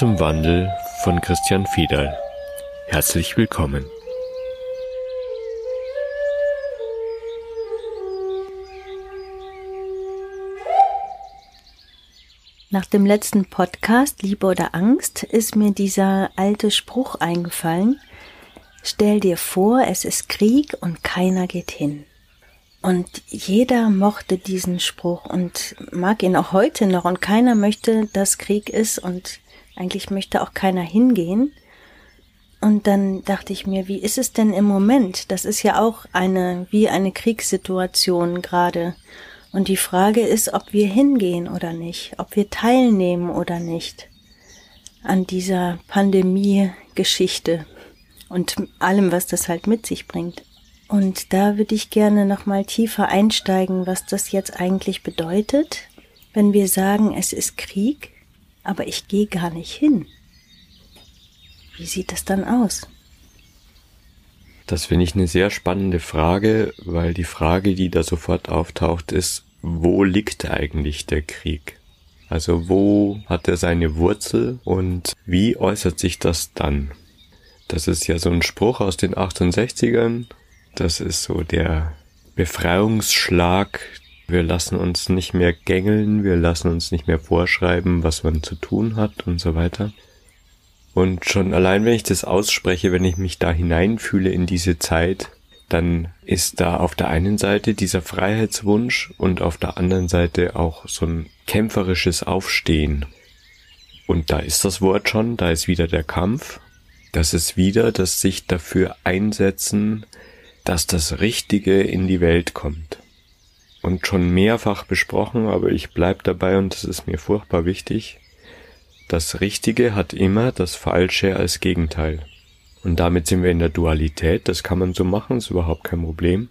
Zum Wandel von Christian Fiedal. Herzlich willkommen. Nach dem letzten Podcast Liebe oder Angst ist mir dieser alte Spruch eingefallen. Stell dir vor, es ist Krieg und keiner geht hin. Und jeder mochte diesen Spruch und mag ihn auch heute noch und keiner möchte, dass Krieg ist und eigentlich möchte auch keiner hingehen. Und dann dachte ich mir, wie ist es denn im Moment? Das ist ja auch eine, wie eine Kriegssituation gerade. Und die Frage ist, ob wir hingehen oder nicht, ob wir teilnehmen oder nicht an dieser Pandemie-Geschichte und allem, was das halt mit sich bringt. Und da würde ich gerne nochmal tiefer einsteigen, was das jetzt eigentlich bedeutet, wenn wir sagen, es ist Krieg, aber ich gehe gar nicht hin. Wie sieht das dann aus? Das finde ich eine sehr spannende Frage, weil die Frage, die da sofort auftaucht, ist, wo liegt eigentlich der Krieg? Also wo hat er seine Wurzel und wie äußert sich das dann? Das ist ja so ein Spruch aus den 68ern das ist so der Befreiungsschlag. Wir lassen uns nicht mehr gängeln, wir lassen uns nicht mehr vorschreiben, was man zu tun hat und so weiter. Und schon allein, wenn ich das ausspreche, wenn ich mich da hineinfühle in diese Zeit, dann ist da auf der einen Seite dieser Freiheitswunsch und auf der anderen Seite auch so ein kämpferisches Aufstehen. Und da ist das Wort schon, da ist wieder der Kampf, das ist wieder das sich dafür einsetzen, dass das Richtige in die Welt kommt. Und schon mehrfach besprochen, aber ich bleib dabei und das ist mir furchtbar wichtig. Das Richtige hat immer das Falsche als Gegenteil. Und damit sind wir in der Dualität, das kann man so machen, ist überhaupt kein Problem.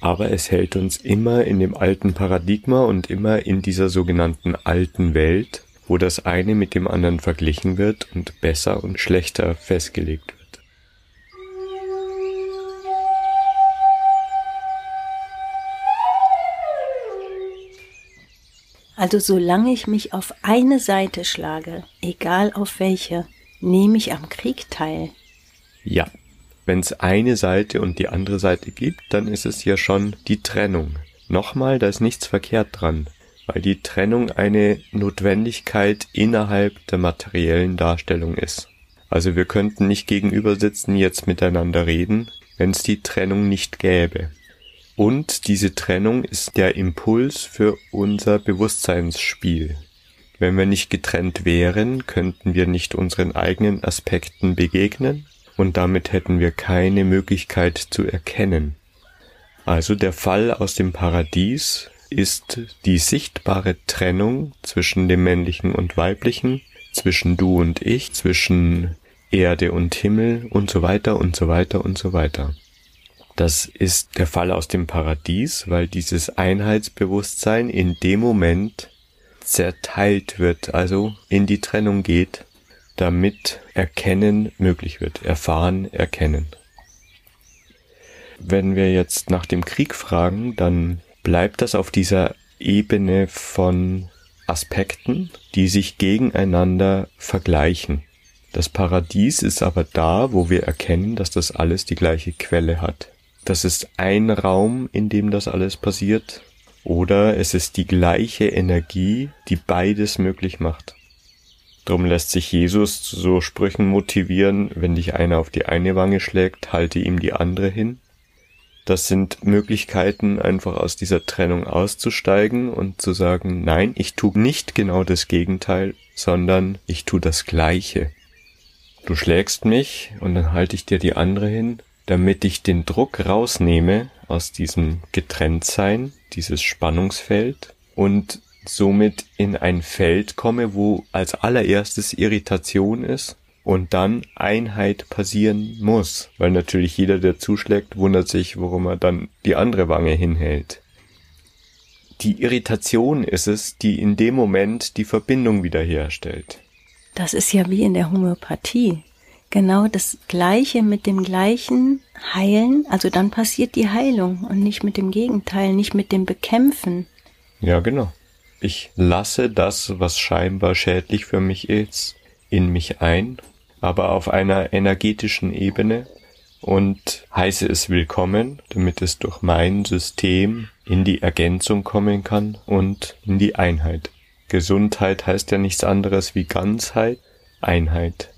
Aber es hält uns immer in dem alten Paradigma und immer in dieser sogenannten alten Welt, wo das eine mit dem anderen verglichen wird und besser und schlechter festgelegt wird. Also solange ich mich auf eine Seite schlage, egal auf welche, nehme ich am Krieg teil. Ja, wenn es eine Seite und die andere Seite gibt, dann ist es ja schon die Trennung. Nochmal, da ist nichts verkehrt dran, weil die Trennung eine Notwendigkeit innerhalb der materiellen Darstellung ist. Also wir könnten nicht gegenüber sitzen, jetzt miteinander reden, wenn es die Trennung nicht gäbe. Und diese Trennung ist der Impuls für unser Bewusstseinsspiel. Wenn wir nicht getrennt wären, könnten wir nicht unseren eigenen Aspekten begegnen und damit hätten wir keine Möglichkeit zu erkennen. Also der Fall aus dem Paradies ist die sichtbare Trennung zwischen dem männlichen und weiblichen, zwischen du und ich, zwischen Erde und Himmel und so weiter und so weiter und so weiter. Das ist der Fall aus dem Paradies, weil dieses Einheitsbewusstsein in dem Moment zerteilt wird, also in die Trennung geht, damit Erkennen möglich wird, erfahren, erkennen. Wenn wir jetzt nach dem Krieg fragen, dann bleibt das auf dieser Ebene von Aspekten, die sich gegeneinander vergleichen. Das Paradies ist aber da, wo wir erkennen, dass das alles die gleiche Quelle hat das ist ein Raum, in dem das alles passiert, oder es ist die gleiche Energie, die beides möglich macht. Drum lässt sich Jesus zu so Sprüchen motivieren, wenn dich einer auf die eine Wange schlägt, halte ihm die andere hin. Das sind Möglichkeiten, einfach aus dieser Trennung auszusteigen und zu sagen, nein, ich tu nicht genau das Gegenteil, sondern ich tu das Gleiche. Du schlägst mich und dann halte ich dir die andere hin damit ich den Druck rausnehme aus diesem Getrenntsein, dieses Spannungsfeld und somit in ein Feld komme, wo als allererstes Irritation ist und dann Einheit passieren muss, weil natürlich jeder, der zuschlägt, wundert sich, warum er dann die andere Wange hinhält. Die Irritation ist es, die in dem Moment die Verbindung wiederherstellt. Das ist ja wie in der Homöopathie genau das Gleiche mit dem Gleichen heilen, also dann passiert die Heilung und nicht mit dem Gegenteil, nicht mit dem Bekämpfen. Ja, genau. ich lasse das, was scheinbar schädlich für mich ist, in mich ein, aber auf einer energetischen Ebene und heiße es willkommen, damit es durch mein System in die Ergänzung kommen kann und in die Einheit. Gesundheit heißt ja nichts anderes wie Ganzheit, Einheit.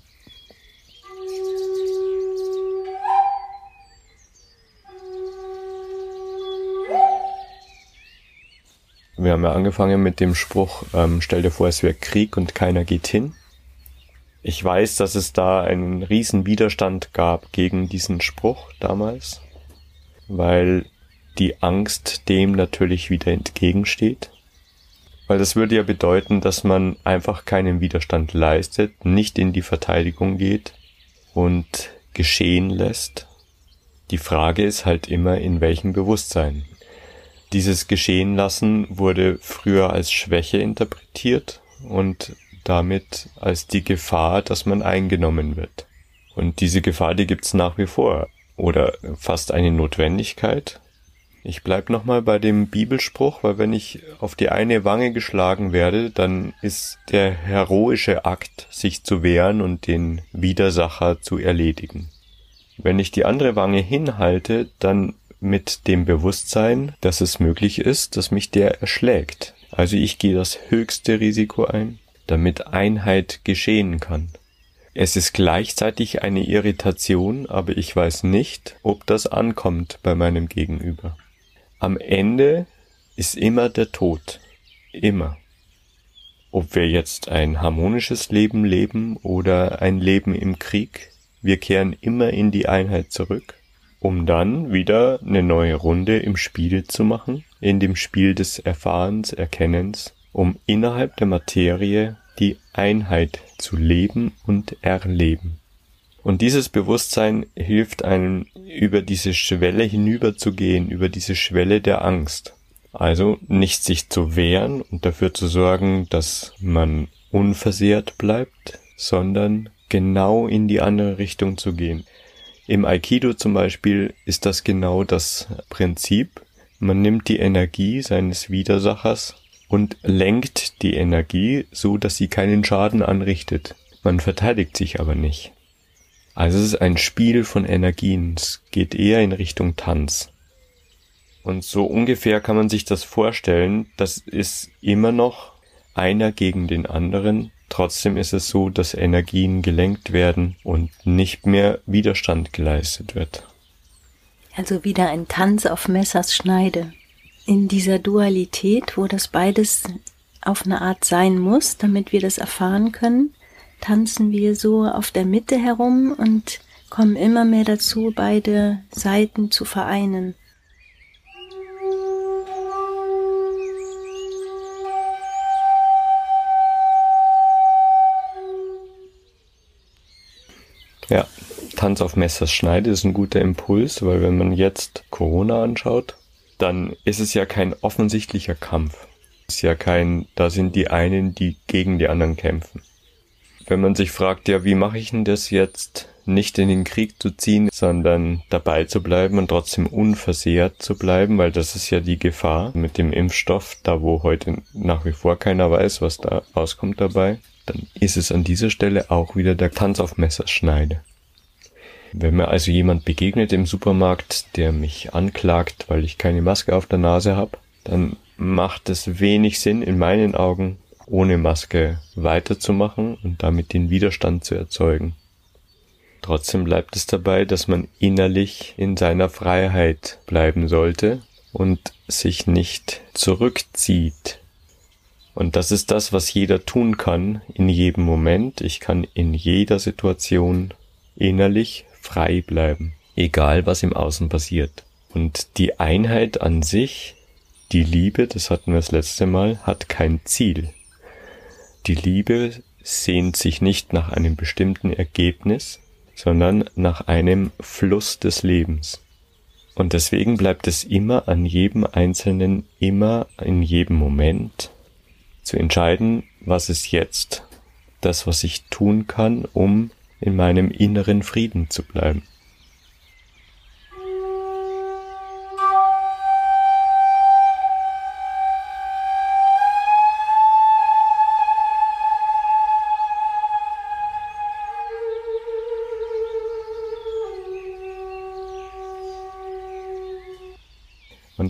Wir haben ja angefangen mit dem Spruch, ähm, stell dir vor, es wäre Krieg und keiner geht hin. Ich weiß, dass es da einen riesen Widerstand gab gegen diesen Spruch damals, weil die Angst dem natürlich wieder entgegensteht. Weil das würde ja bedeuten, dass man einfach keinen Widerstand leistet, nicht in die Verteidigung geht und geschehen lässt. Die Frage ist halt immer, in welchem Bewusstsein. Dieses Geschehen lassen wurde früher als Schwäche interpretiert und damit als die Gefahr, dass man eingenommen wird. Und diese Gefahr, die gibt's nach wie vor. Oder fast eine Notwendigkeit. Ich bleib nochmal bei dem Bibelspruch, weil wenn ich auf die eine Wange geschlagen werde, dann ist der heroische Akt, sich zu wehren und den Widersacher zu erledigen. Wenn ich die andere Wange hinhalte, dann mit dem Bewusstsein, dass es möglich ist, dass mich der erschlägt. Also ich gehe das höchste Risiko ein, damit Einheit geschehen kann. Es ist gleichzeitig eine Irritation, aber ich weiß nicht, ob das ankommt bei meinem Gegenüber. Am Ende ist immer der Tod. Immer. Ob wir jetzt ein harmonisches Leben leben oder ein Leben im Krieg, wir kehren immer in die Einheit zurück um dann wieder eine neue Runde im Spiel zu machen, in dem Spiel des Erfahrens, Erkennens, um innerhalb der Materie die Einheit zu leben und erleben. Und dieses Bewusstsein hilft einem, über diese Schwelle hinüberzugehen, über diese Schwelle der Angst. Also nicht sich zu wehren und dafür zu sorgen, dass man unversehrt bleibt, sondern genau in die andere Richtung zu gehen. Im Aikido zum Beispiel ist das genau das Prinzip. Man nimmt die Energie seines Widersachers und lenkt die Energie so, dass sie keinen Schaden anrichtet. Man verteidigt sich aber nicht. Also es ist ein Spiel von Energien. Es geht eher in Richtung Tanz. Und so ungefähr kann man sich das vorstellen. Das ist immer noch einer gegen den anderen Trotzdem ist es so, dass Energien gelenkt werden und nicht mehr Widerstand geleistet wird. Also wieder ein Tanz auf Messers Schneide. In dieser Dualität, wo das beides auf eine Art sein muss, damit wir das erfahren können, tanzen wir so auf der Mitte herum und kommen immer mehr dazu, beide Seiten zu vereinen. Ja, Tanz auf Messers Schneide ist ein guter Impuls, weil wenn man jetzt Corona anschaut, dann ist es ja kein offensichtlicher Kampf. Ist ja kein, da sind die einen, die gegen die anderen kämpfen. Wenn man sich fragt, ja, wie mache ich denn das jetzt, nicht in den Krieg zu ziehen, sondern dabei zu bleiben und trotzdem unversehrt zu bleiben, weil das ist ja die Gefahr mit dem Impfstoff, da wo heute nach wie vor keiner weiß, was da rauskommt dabei dann ist es an dieser Stelle auch wieder der Tanz auf Messerschneide. Wenn mir also jemand begegnet im Supermarkt, der mich anklagt, weil ich keine Maske auf der Nase habe, dann macht es wenig Sinn in meinen Augen, ohne Maske weiterzumachen und damit den Widerstand zu erzeugen. Trotzdem bleibt es dabei, dass man innerlich in seiner Freiheit bleiben sollte und sich nicht zurückzieht und das ist das, was jeder tun kann in jedem Moment. Ich kann in jeder Situation innerlich frei bleiben, egal was im Außen passiert. Und die Einheit an sich, die Liebe, das hatten wir das letzte Mal, hat kein Ziel. Die Liebe sehnt sich nicht nach einem bestimmten Ergebnis, sondern nach einem Fluss des Lebens. Und deswegen bleibt es immer an jedem Einzelnen, immer in jedem Moment zu entscheiden, was ist jetzt das, was ich tun kann, um in meinem inneren Frieden zu bleiben.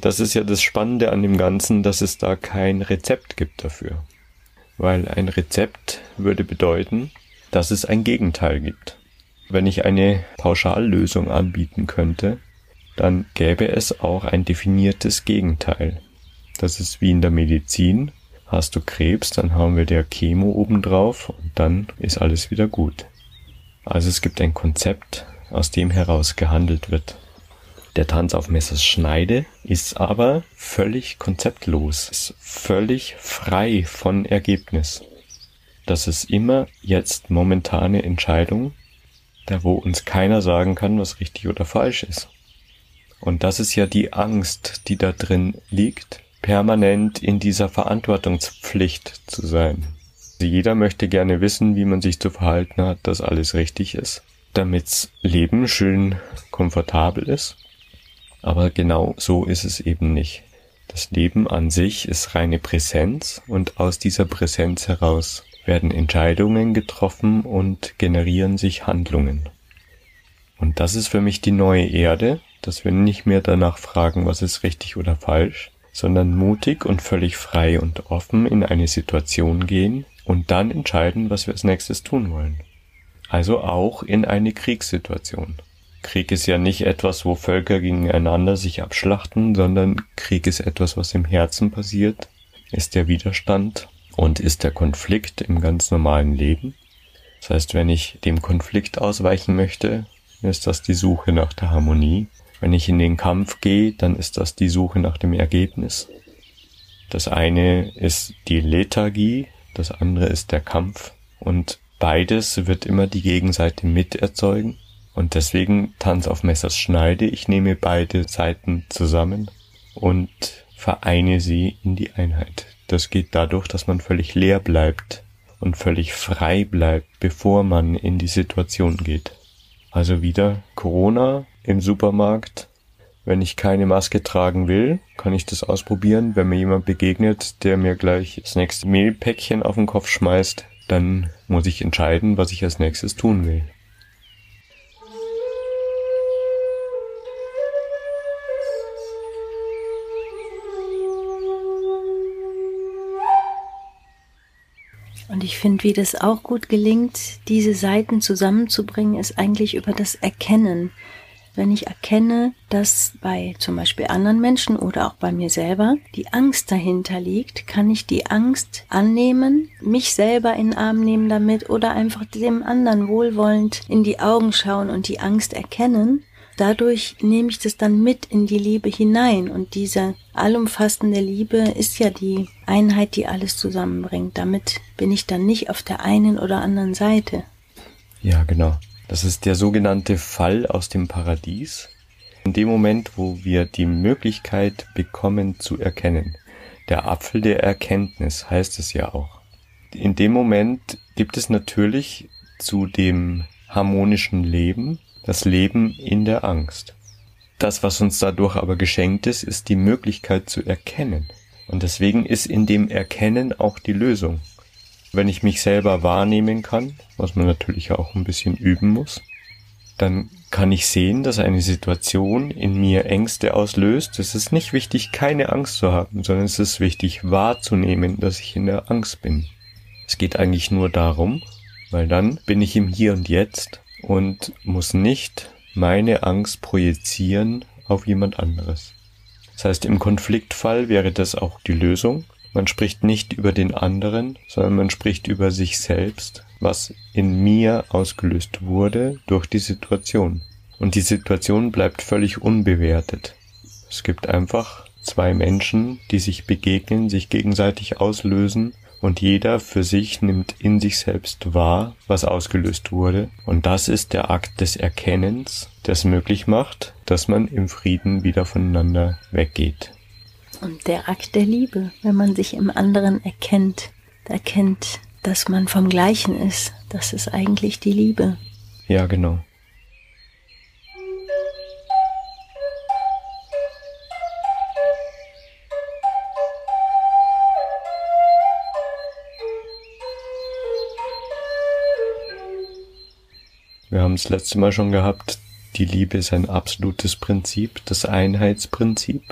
Das ist ja das Spannende an dem Ganzen, dass es da kein Rezept gibt dafür. Weil ein Rezept würde bedeuten, dass es ein Gegenteil gibt. Wenn ich eine Pauschallösung anbieten könnte, dann gäbe es auch ein definiertes Gegenteil. Das ist wie in der Medizin. Hast du Krebs, dann haben wir der Chemo obendrauf und dann ist alles wieder gut. Also es gibt ein Konzept, aus dem heraus gehandelt wird. Der Tanz auf Messers Schneide ist aber völlig konzeptlos, ist völlig frei von Ergebnis. Das ist immer jetzt momentane Entscheidung, da wo uns keiner sagen kann, was richtig oder falsch ist. Und das ist ja die Angst, die da drin liegt, permanent in dieser Verantwortungspflicht zu sein. Jeder möchte gerne wissen, wie man sich zu verhalten hat, dass alles richtig ist, damit's Leben schön komfortabel ist aber genau so ist es eben nicht. Das Leben an sich ist reine Präsenz und aus dieser Präsenz heraus werden Entscheidungen getroffen und generieren sich Handlungen. Und das ist für mich die neue Erde, dass wir nicht mehr danach fragen, was ist richtig oder falsch, sondern mutig und völlig frei und offen in eine Situation gehen und dann entscheiden, was wir als nächstes tun wollen. Also auch in eine Kriegssituation. Krieg ist ja nicht etwas, wo Völker gegeneinander sich abschlachten, sondern Krieg ist etwas, was im Herzen passiert, ist der Widerstand und ist der Konflikt im ganz normalen Leben. Das heißt, wenn ich dem Konflikt ausweichen möchte, ist das die Suche nach der Harmonie. Wenn ich in den Kampf gehe, dann ist das die Suche nach dem Ergebnis. Das eine ist die Lethargie, das andere ist der Kampf und beides wird immer die Gegenseite miterzeugen. Und deswegen Tanz auf Messers Schneide. Ich nehme beide Seiten zusammen und vereine sie in die Einheit. Das geht dadurch, dass man völlig leer bleibt und völlig frei bleibt, bevor man in die Situation geht. Also wieder Corona im Supermarkt. Wenn ich keine Maske tragen will, kann ich das ausprobieren. Wenn mir jemand begegnet, der mir gleich das nächste Mehlpäckchen auf den Kopf schmeißt, dann muss ich entscheiden, was ich als nächstes tun will. Ich finde, wie das auch gut gelingt, diese Seiten zusammenzubringen, ist eigentlich über das Erkennen. Wenn ich erkenne, dass bei zum Beispiel anderen Menschen oder auch bei mir selber die Angst dahinter liegt, kann ich die Angst annehmen, mich selber in den Arm nehmen damit oder einfach dem anderen wohlwollend in die Augen schauen und die Angst erkennen dadurch nehme ich das dann mit in die Liebe hinein. Und diese allumfassende Liebe ist ja die Einheit, die alles zusammenbringt. Damit bin ich dann nicht auf der einen oder anderen Seite. Ja, genau. Das ist der sogenannte Fall aus dem Paradies. In dem Moment, wo wir die Möglichkeit bekommen zu erkennen. Der Apfel der Erkenntnis heißt es ja auch. In dem Moment gibt es natürlich zu dem harmonischen Leben das Leben in der Angst. Das, was uns dadurch aber geschenkt ist, ist die Möglichkeit zu erkennen. Und deswegen ist in dem Erkennen auch die Lösung. Wenn ich mich selber wahrnehmen kann, was man natürlich auch ein bisschen üben muss, dann kann ich sehen, dass eine Situation in mir Ängste auslöst. Es ist nicht wichtig, keine Angst zu haben, sondern es ist wichtig wahrzunehmen, dass ich in der Angst bin. Es geht eigentlich nur darum, weil dann bin ich im Hier und Jetzt und muss nicht meine Angst projizieren auf jemand anderes. Das heißt, im Konfliktfall wäre das auch die Lösung. Man spricht nicht über den anderen, sondern man spricht über sich selbst, was in mir ausgelöst wurde durch die Situation. Und die Situation bleibt völlig unbewertet. Es gibt einfach zwei Menschen, die sich begegnen, sich gegenseitig auslösen und jeder für sich nimmt in sich selbst wahr, was ausgelöst wurde. Und das ist der Akt des Erkennens, der es möglich macht, dass man im Frieden wieder voneinander weggeht. Und der Akt der Liebe, wenn man sich im anderen erkennt, erkennt, dass man vom Gleichen ist, das ist eigentlich die Liebe. Ja, genau. Wir haben es letzte Mal schon gehabt, die Liebe ist ein absolutes Prinzip, das Einheitsprinzip.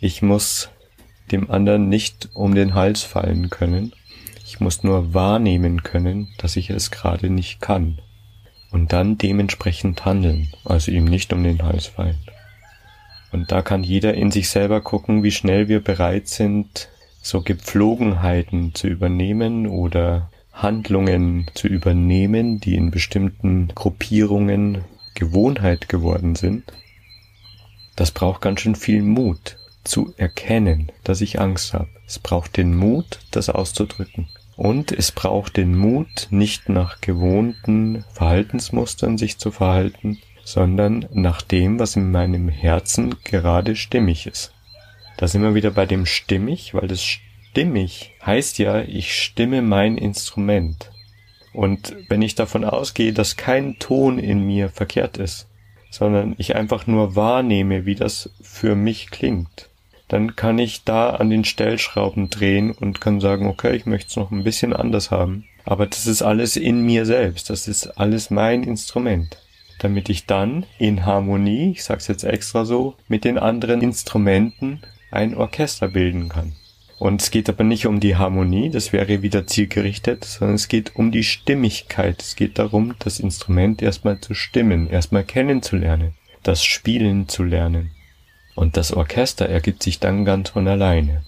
Ich muss dem anderen nicht um den Hals fallen können. Ich muss nur wahrnehmen können, dass ich es gerade nicht kann. Und dann dementsprechend handeln, also ihm nicht um den Hals fallen. Und da kann jeder in sich selber gucken, wie schnell wir bereit sind, so Gepflogenheiten zu übernehmen oder Handlungen zu übernehmen, die in bestimmten Gruppierungen Gewohnheit geworden sind. Das braucht ganz schön viel Mut zu erkennen, dass ich Angst habe. Es braucht den Mut, das auszudrücken. Und es braucht den Mut, nicht nach gewohnten Verhaltensmustern sich zu verhalten, sondern nach dem, was in meinem Herzen gerade stimmig ist. Da sind wir wieder bei dem stimmig, weil das stimmig heißt ja, ich stimme mein Instrument. Und wenn ich davon ausgehe, dass kein Ton in mir verkehrt ist, sondern ich einfach nur wahrnehme, wie das für mich klingt, dann kann ich da an den Stellschrauben drehen und kann sagen, okay, ich möchte es noch ein bisschen anders haben. Aber das ist alles in mir selbst, das ist alles mein Instrument. Damit ich dann in Harmonie, ich sag's jetzt extra so, mit den anderen Instrumenten ein Orchester bilden kann. Und es geht aber nicht um die Harmonie, das wäre wieder zielgerichtet, sondern es geht um die Stimmigkeit. Es geht darum, das Instrument erstmal zu stimmen, erstmal kennenzulernen, das Spielen zu lernen. Und das Orchester ergibt sich dann ganz von alleine.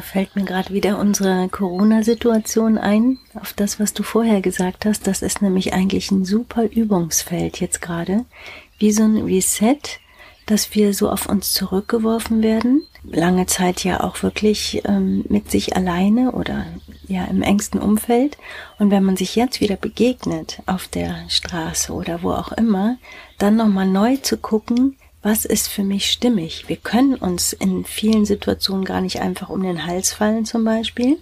Da fällt mir gerade wieder unsere Corona-Situation ein, auf das, was du vorher gesagt hast. Das ist nämlich eigentlich ein super Übungsfeld jetzt gerade. Wie so ein Reset, dass wir so auf uns zurückgeworfen werden. Lange Zeit ja auch wirklich ähm, mit sich alleine oder ja im engsten Umfeld. Und wenn man sich jetzt wieder begegnet auf der Straße oder wo auch immer, dann nochmal neu zu gucken, was ist für mich stimmig. Wir können uns in vielen Situationen gar nicht einfach um den Hals fallen zum Beispiel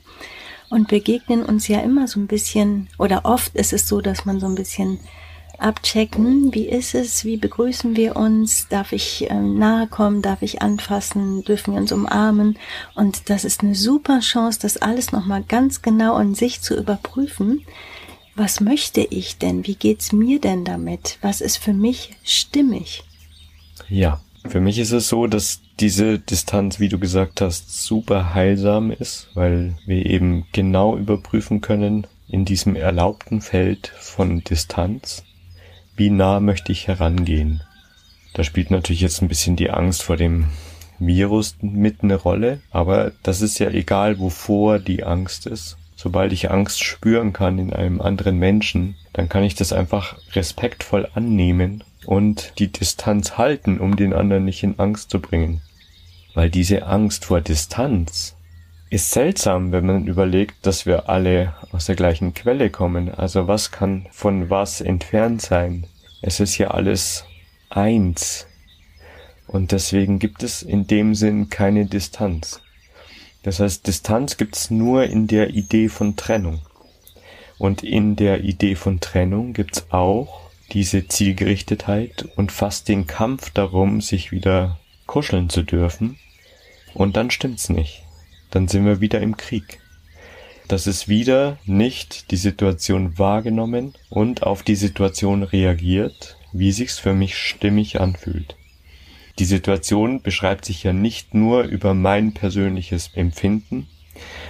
und begegnen uns ja immer so ein bisschen oder oft ist es so, dass man so ein bisschen abchecken, wie ist es, wie begrüßen wir uns, darf ich äh, nahe kommen, darf ich anfassen, dürfen wir uns umarmen und das ist eine super Chance, das alles nochmal ganz genau an sich zu überprüfen. Was möchte ich denn? Wie geht's mir denn damit? Was ist für mich stimmig? Ja, für mich ist es so, dass diese Distanz, wie du gesagt hast, super heilsam ist, weil wir eben genau überprüfen können in diesem erlaubten Feld von Distanz, wie nah möchte ich herangehen. Da spielt natürlich jetzt ein bisschen die Angst vor dem Virus mit eine Rolle, aber das ist ja egal, wovor die Angst ist. Sobald ich Angst spüren kann in einem anderen Menschen, dann kann ich das einfach respektvoll annehmen und die Distanz halten, um den anderen nicht in Angst zu bringen. Weil diese Angst vor Distanz ist seltsam, wenn man überlegt, dass wir alle aus der gleichen Quelle kommen. Also was kann von was entfernt sein? Es ist ja alles eins. Und deswegen gibt es in dem Sinn keine Distanz. Das heißt, Distanz gibt es nur in der Idee von Trennung. Und in der Idee von Trennung gibt es auch diese Zielgerichtetheit und fast den Kampf darum, sich wieder kuscheln zu dürfen. Und dann stimmt's nicht. Dann sind wir wieder im Krieg. Das ist wieder nicht die Situation wahrgenommen und auf die Situation reagiert, wie sich's für mich stimmig anfühlt. Die Situation beschreibt sich ja nicht nur über mein persönliches Empfinden,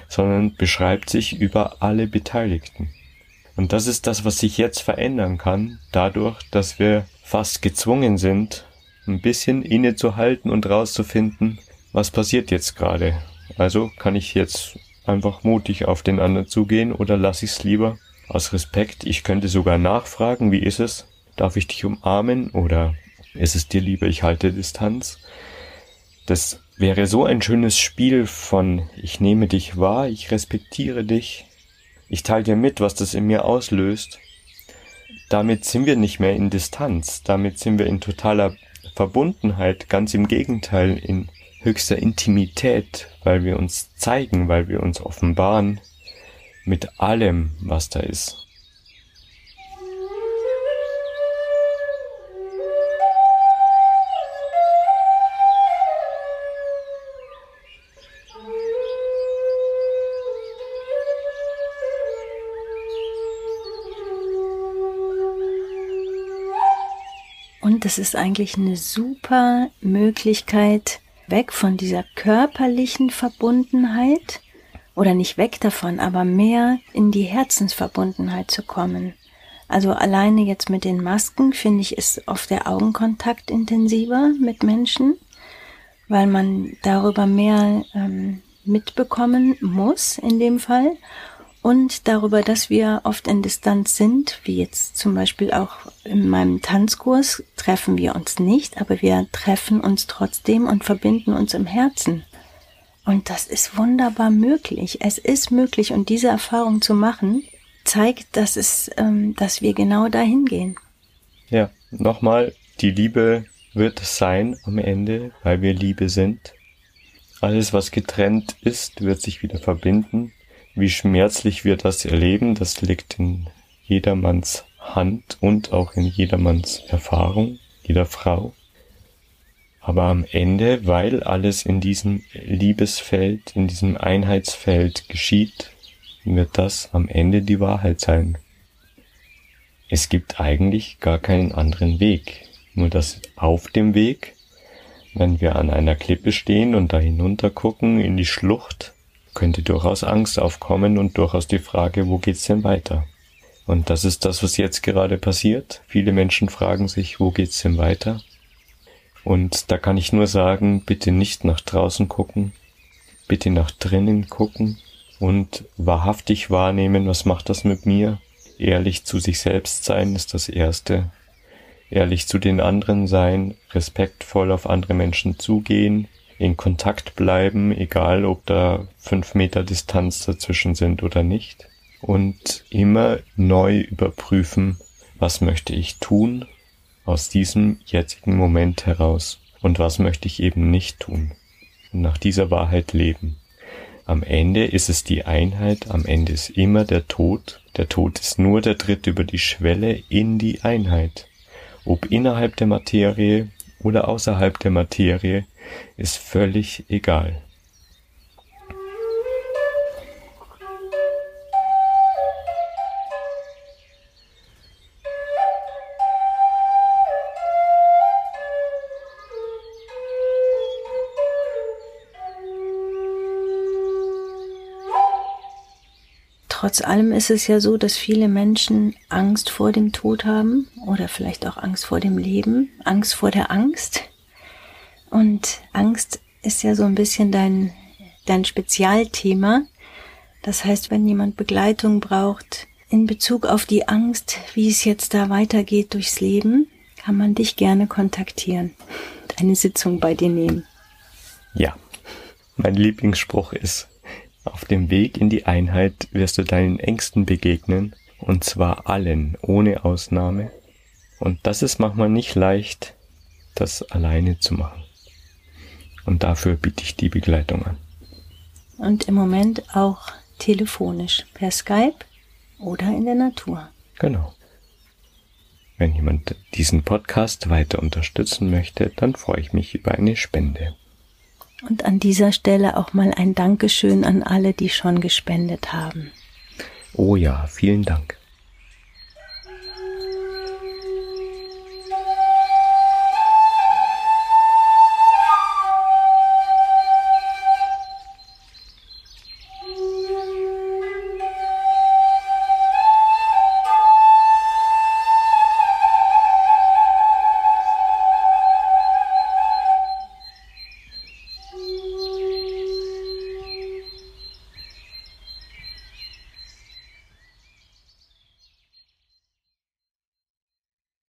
sondern beschreibt sich über alle Beteiligten. Und das ist das, was sich jetzt verändern kann, dadurch, dass wir fast gezwungen sind, ein bisschen innezuhalten und rauszufinden, was passiert jetzt gerade. Also kann ich jetzt einfach mutig auf den anderen zugehen oder lasse ich es lieber aus Respekt. Ich könnte sogar nachfragen, wie ist es? Darf ich dich umarmen oder ist es dir lieber, ich halte Distanz? Das wäre so ein schönes Spiel von ich nehme dich wahr, ich respektiere dich, ich teile dir mit, was das in mir auslöst. Damit sind wir nicht mehr in Distanz, damit sind wir in totaler Verbundenheit, ganz im Gegenteil, in höchster Intimität, weil wir uns zeigen, weil wir uns offenbaren mit allem, was da ist. Das ist eigentlich eine super Möglichkeit, weg von dieser körperlichen Verbundenheit oder nicht weg davon, aber mehr in die Herzensverbundenheit zu kommen. Also alleine jetzt mit den Masken finde ich ist oft der Augenkontakt intensiver mit Menschen, weil man darüber mehr ähm, mitbekommen muss in dem Fall und darüber, dass wir oft in Distanz sind, wie jetzt zum Beispiel auch in meinem Tanzkurs treffen wir uns nicht, aber wir treffen uns trotzdem und verbinden uns im Herzen. Und das ist wunderbar möglich. Es ist möglich und diese Erfahrung zu machen, zeigt, dass es, ähm, dass wir genau dahin gehen. Ja, nochmal, die Liebe wird es sein am Ende, weil wir Liebe sind. Alles, was getrennt ist, wird sich wieder verbinden. Wie schmerzlich wir das erleben, das liegt in jedermanns Hand und auch in jedermanns Erfahrung, jeder Frau. Aber am Ende, weil alles in diesem Liebesfeld, in diesem Einheitsfeld geschieht, wird das am Ende die Wahrheit sein. Es gibt eigentlich gar keinen anderen Weg. Nur dass auf dem Weg, wenn wir an einer Klippe stehen und da hinunter gucken in die Schlucht, könnte durchaus Angst aufkommen und durchaus die Frage, wo geht's denn weiter? Und das ist das, was jetzt gerade passiert. Viele Menschen fragen sich, wo geht's denn weiter? Und da kann ich nur sagen, bitte nicht nach draußen gucken, bitte nach drinnen gucken, und wahrhaftig wahrnehmen, was macht das mit mir. Ehrlich zu sich selbst sein ist das Erste. Ehrlich zu den anderen sein, respektvoll auf andere Menschen zugehen, in Kontakt bleiben, egal ob da fünf Meter Distanz dazwischen sind oder nicht. Und immer neu überprüfen, was möchte ich tun aus diesem jetzigen Moment heraus und was möchte ich eben nicht tun. Und nach dieser Wahrheit leben. Am Ende ist es die Einheit, am Ende ist immer der Tod. Der Tod ist nur der Tritt über die Schwelle in die Einheit. Ob innerhalb der Materie oder außerhalb der Materie, ist völlig egal. Trotz allem ist es ja so, dass viele Menschen Angst vor dem Tod haben oder vielleicht auch Angst vor dem Leben, Angst vor der Angst. Und Angst ist ja so ein bisschen dein, dein Spezialthema. Das heißt, wenn jemand Begleitung braucht in Bezug auf die Angst, wie es jetzt da weitergeht durchs Leben, kann man dich gerne kontaktieren, eine Sitzung bei dir nehmen. Ja, mein Lieblingsspruch ist, auf dem Weg in die Einheit wirst du deinen Ängsten begegnen, und zwar allen, ohne Ausnahme. Und das ist manchmal nicht leicht, das alleine zu machen. Und dafür biete ich die Begleitung an. Und im Moment auch telefonisch, per Skype oder in der Natur. Genau. Wenn jemand diesen Podcast weiter unterstützen möchte, dann freue ich mich über eine Spende. Und an dieser Stelle auch mal ein Dankeschön an alle, die schon gespendet haben. Oh ja, vielen Dank.